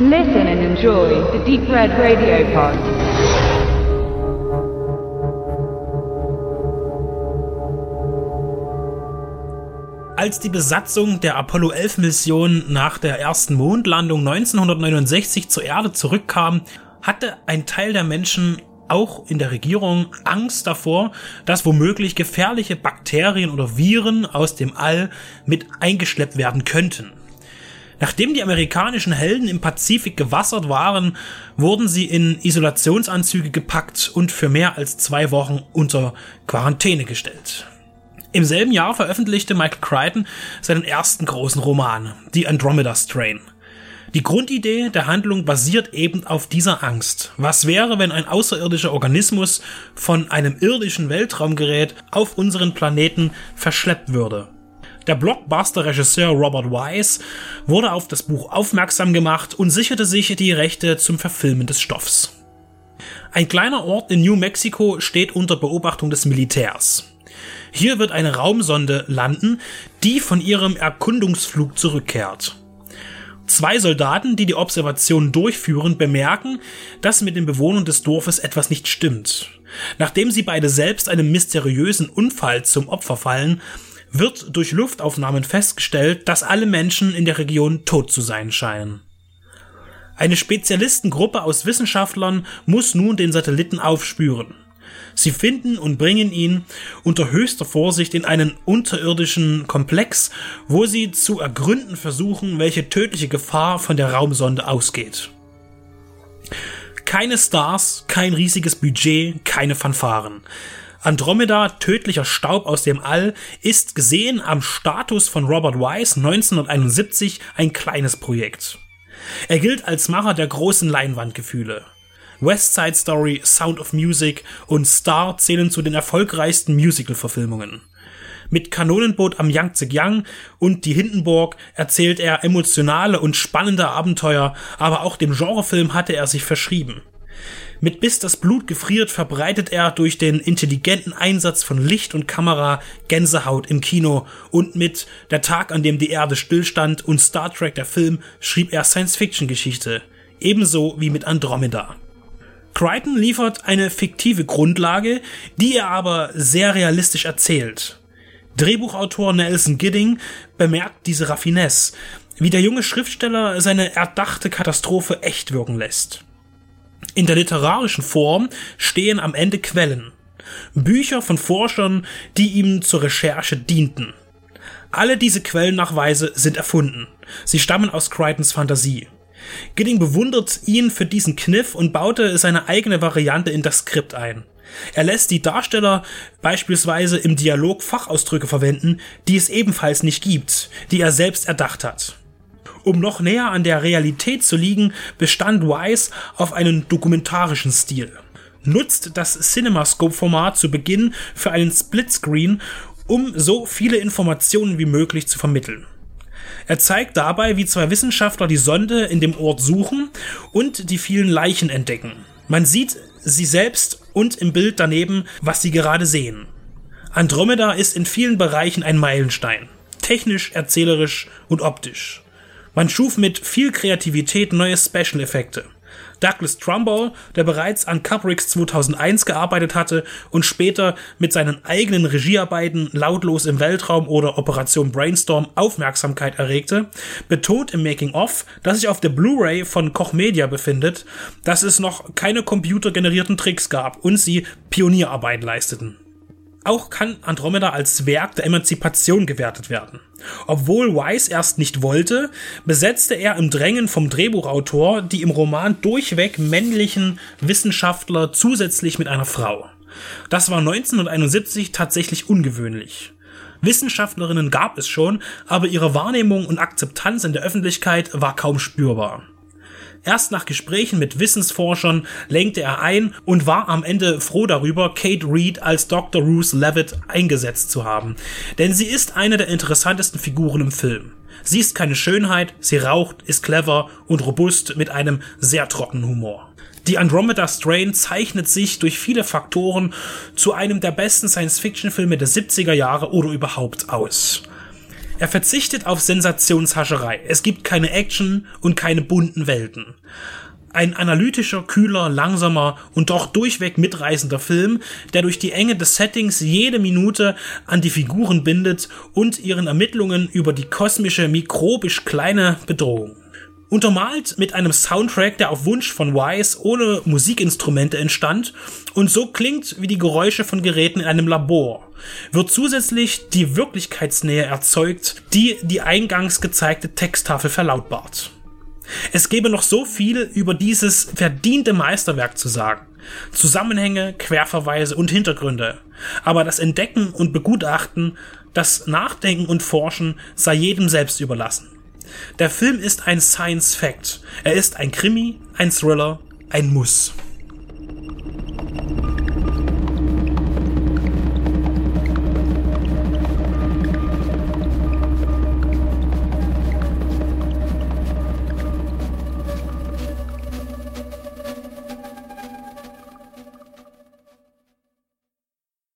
Listen and enjoy the Deep Red Radio Pod. Als die Besatzung der Apollo 11 Mission nach der ersten Mondlandung 1969 zur Erde zurückkam, hatte ein Teil der Menschen auch in der Regierung Angst davor, dass womöglich gefährliche Bakterien oder Viren aus dem All mit eingeschleppt werden könnten. Nachdem die amerikanischen Helden im Pazifik gewassert waren, wurden sie in Isolationsanzüge gepackt und für mehr als zwei Wochen unter Quarantäne gestellt. Im selben Jahr veröffentlichte Michael Crichton seinen ersten großen Roman, The Andromeda Strain. Die Grundidee der Handlung basiert eben auf dieser Angst. Was wäre, wenn ein außerirdischer Organismus von einem irdischen Weltraumgerät auf unseren Planeten verschleppt würde? Der Blockbuster-Regisseur Robert Wise wurde auf das Buch aufmerksam gemacht und sicherte sich die Rechte zum Verfilmen des Stoffs. Ein kleiner Ort in New Mexico steht unter Beobachtung des Militärs. Hier wird eine Raumsonde landen, die von ihrem Erkundungsflug zurückkehrt. Zwei Soldaten, die die Observation durchführen, bemerken, dass mit den Bewohnern des Dorfes etwas nicht stimmt. Nachdem sie beide selbst einem mysteriösen Unfall zum Opfer fallen, wird durch Luftaufnahmen festgestellt, dass alle Menschen in der Region tot zu sein scheinen. Eine Spezialistengruppe aus Wissenschaftlern muss nun den Satelliten aufspüren. Sie finden und bringen ihn unter höchster Vorsicht in einen unterirdischen Komplex, wo sie zu ergründen versuchen, welche tödliche Gefahr von der Raumsonde ausgeht. Keine Stars, kein riesiges Budget, keine Fanfaren. Andromeda, tödlicher Staub aus dem All, ist gesehen am Status von Robert Wise 1971 ein kleines Projekt. Er gilt als Macher der großen Leinwandgefühle. West Side Story, Sound of Music und Star zählen zu den erfolgreichsten Musical-Verfilmungen. Mit Kanonenboot am Yangtze-Kiang und Die Hindenburg erzählt er emotionale und spannende Abenteuer, aber auch dem Genrefilm hatte er sich verschrieben. Mit Bis das Blut gefriert verbreitet er durch den intelligenten Einsatz von Licht und Kamera Gänsehaut im Kino und mit Der Tag, an dem die Erde stillstand und Star Trek der Film schrieb er Science-Fiction-Geschichte, ebenso wie mit Andromeda. Crichton liefert eine fiktive Grundlage, die er aber sehr realistisch erzählt. Drehbuchautor Nelson Gidding bemerkt diese Raffinesse, wie der junge Schriftsteller seine erdachte Katastrophe echt wirken lässt. In der literarischen Form stehen am Ende Quellen. Bücher von Forschern, die ihm zur Recherche dienten. Alle diese Quellennachweise sind erfunden. Sie stammen aus Crichtons Fantasie. Gidding bewundert ihn für diesen Kniff und baute seine eigene Variante in das Skript ein. Er lässt die Darsteller beispielsweise im Dialog Fachausdrücke verwenden, die es ebenfalls nicht gibt, die er selbst erdacht hat. Um noch näher an der Realität zu liegen, bestand Wise auf einen dokumentarischen Stil. Nutzt das CinemaScope-Format zu Beginn für einen Splitscreen, um so viele Informationen wie möglich zu vermitteln. Er zeigt dabei, wie zwei Wissenschaftler die Sonde in dem Ort suchen und die vielen Leichen entdecken. Man sieht sie selbst und im Bild daneben, was sie gerade sehen. Andromeda ist in vielen Bereichen ein Meilenstein. Technisch, erzählerisch und optisch. Man schuf mit viel Kreativität neue Special-Effekte. Douglas Trumbull, der bereits an Kubricks 2001 gearbeitet hatte und später mit seinen eigenen Regiearbeiten Lautlos im Weltraum oder Operation Brainstorm Aufmerksamkeit erregte, betont im Making-of, das sich auf der Blu-ray von Koch Media befindet, dass es noch keine computergenerierten Tricks gab und sie Pionierarbeit leisteten. Auch kann Andromeda als Werk der Emanzipation gewertet werden. Obwohl Wise erst nicht wollte, besetzte er im Drängen vom Drehbuchautor die im Roman durchweg männlichen Wissenschaftler zusätzlich mit einer Frau. Das war 1971 tatsächlich ungewöhnlich. Wissenschaftlerinnen gab es schon, aber ihre Wahrnehmung und Akzeptanz in der Öffentlichkeit war kaum spürbar. Erst nach Gesprächen mit Wissensforschern lenkte er ein und war am Ende froh darüber, Kate Reed als Dr. Ruth Levitt eingesetzt zu haben. Denn sie ist eine der interessantesten Figuren im Film. Sie ist keine Schönheit, sie raucht, ist clever und robust mit einem sehr trockenen Humor. Die Andromeda Strain zeichnet sich durch viele Faktoren zu einem der besten Science-Fiction-Filme der 70er Jahre oder überhaupt aus. Er verzichtet auf Sensationshascherei. Es gibt keine Action und keine bunten Welten. Ein analytischer, kühler, langsamer und doch durchweg mitreißender Film, der durch die Enge des Settings jede Minute an die Figuren bindet und ihren Ermittlungen über die kosmische, mikrobisch kleine Bedrohung. Untermalt mit einem Soundtrack, der auf Wunsch von Wise ohne Musikinstrumente entstand und so klingt wie die Geräusche von Geräten in einem Labor, wird zusätzlich die Wirklichkeitsnähe erzeugt, die die eingangs gezeigte Texttafel verlautbart. Es gäbe noch so viel über dieses verdiente Meisterwerk zu sagen. Zusammenhänge, Querverweise und Hintergründe. Aber das Entdecken und Begutachten, das Nachdenken und Forschen sei jedem selbst überlassen. Der Film ist ein Science Fact. Er ist ein Krimi, ein Thriller, ein Muss.